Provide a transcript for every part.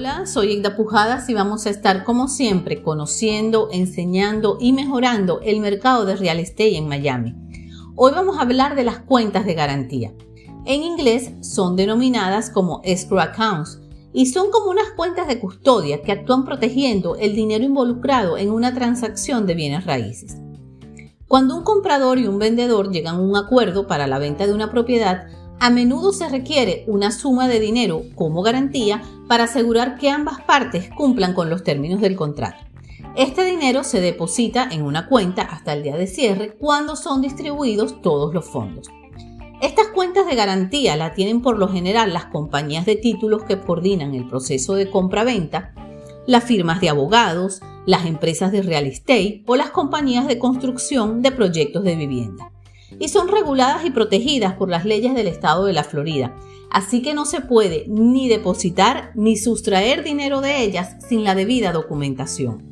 Hola, soy Igda Pujadas y vamos a estar como siempre conociendo, enseñando y mejorando el mercado de real estate en Miami. Hoy vamos a hablar de las cuentas de garantía. En inglés son denominadas como escrow accounts y son como unas cuentas de custodia que actúan protegiendo el dinero involucrado en una transacción de bienes raíces. Cuando un comprador y un vendedor llegan a un acuerdo para la venta de una propiedad, a menudo se requiere una suma de dinero como garantía para asegurar que ambas partes cumplan con los términos del contrato. Este dinero se deposita en una cuenta hasta el día de cierre cuando son distribuidos todos los fondos. Estas cuentas de garantía la tienen por lo general las compañías de títulos que coordinan el proceso de compra-venta, las firmas de abogados, las empresas de real estate o las compañías de construcción de proyectos de vivienda y son reguladas y protegidas por las leyes del estado de la Florida. Así que no se puede ni depositar ni sustraer dinero de ellas sin la debida documentación.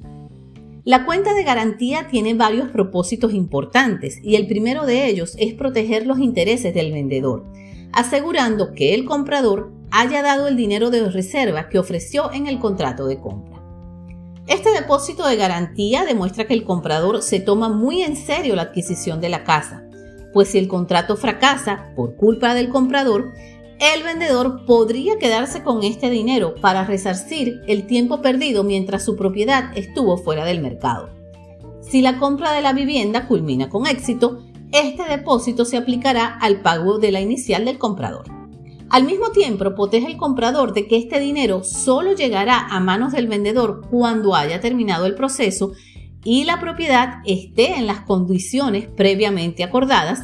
La cuenta de garantía tiene varios propósitos importantes y el primero de ellos es proteger los intereses del vendedor, asegurando que el comprador haya dado el dinero de reserva que ofreció en el contrato de compra. Este depósito de garantía demuestra que el comprador se toma muy en serio la adquisición de la casa, pues si el contrato fracasa por culpa del comprador, el vendedor podría quedarse con este dinero para resarcir el tiempo perdido mientras su propiedad estuvo fuera del mercado. Si la compra de la vivienda culmina con éxito, este depósito se aplicará al pago de la inicial del comprador. Al mismo tiempo, protege al comprador de que este dinero solo llegará a manos del vendedor cuando haya terminado el proceso y la propiedad esté en las condiciones previamente acordadas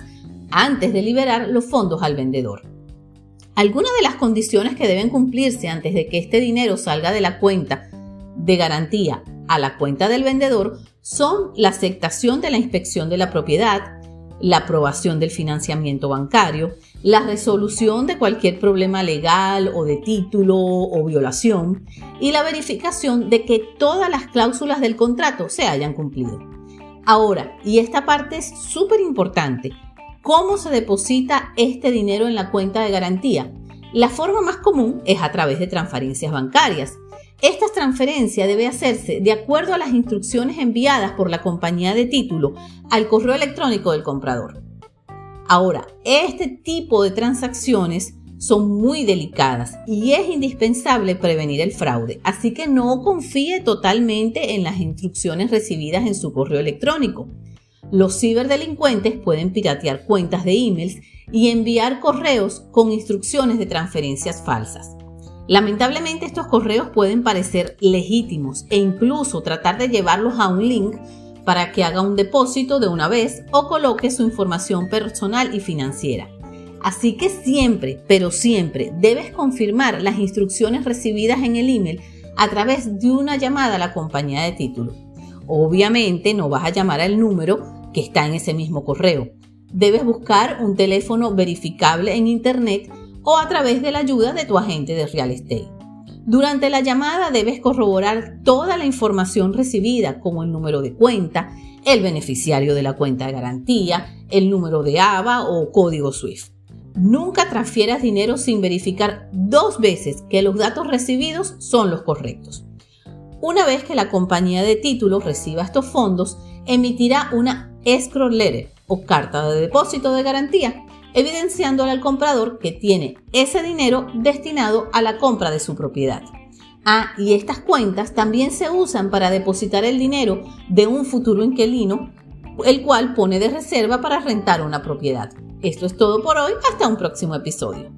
antes de liberar los fondos al vendedor. Algunas de las condiciones que deben cumplirse antes de que este dinero salga de la cuenta de garantía a la cuenta del vendedor son la aceptación de la inspección de la propiedad, la aprobación del financiamiento bancario, la resolución de cualquier problema legal o de título o violación y la verificación de que todas las cláusulas del contrato se hayan cumplido. Ahora, y esta parte es súper importante, ¿cómo se deposita este dinero en la cuenta de garantía? La forma más común es a través de transferencias bancarias. Esta transferencia debe hacerse de acuerdo a las instrucciones enviadas por la compañía de título al correo electrónico del comprador. Ahora, este tipo de transacciones son muy delicadas y es indispensable prevenir el fraude, así que no confíe totalmente en las instrucciones recibidas en su correo electrónico. Los ciberdelincuentes pueden piratear cuentas de emails y enviar correos con instrucciones de transferencias falsas. Lamentablemente estos correos pueden parecer legítimos e incluso tratar de llevarlos a un link para que haga un depósito de una vez o coloque su información personal y financiera. Así que siempre, pero siempre debes confirmar las instrucciones recibidas en el email a través de una llamada a la compañía de título. Obviamente no vas a llamar al número que está en ese mismo correo. Debes buscar un teléfono verificable en Internet o a través de la ayuda de tu agente de real estate. Durante la llamada debes corroborar toda la información recibida, como el número de cuenta, el beneficiario de la cuenta de garantía, el número de ABA o código SWIFT. Nunca transfieras dinero sin verificar dos veces que los datos recibidos son los correctos. Una vez que la compañía de títulos reciba estos fondos, emitirá una escrow letter o carta de depósito de garantía evidenciándole al comprador que tiene ese dinero destinado a la compra de su propiedad. Ah, y estas cuentas también se usan para depositar el dinero de un futuro inquilino, el cual pone de reserva para rentar una propiedad. Esto es todo por hoy, hasta un próximo episodio.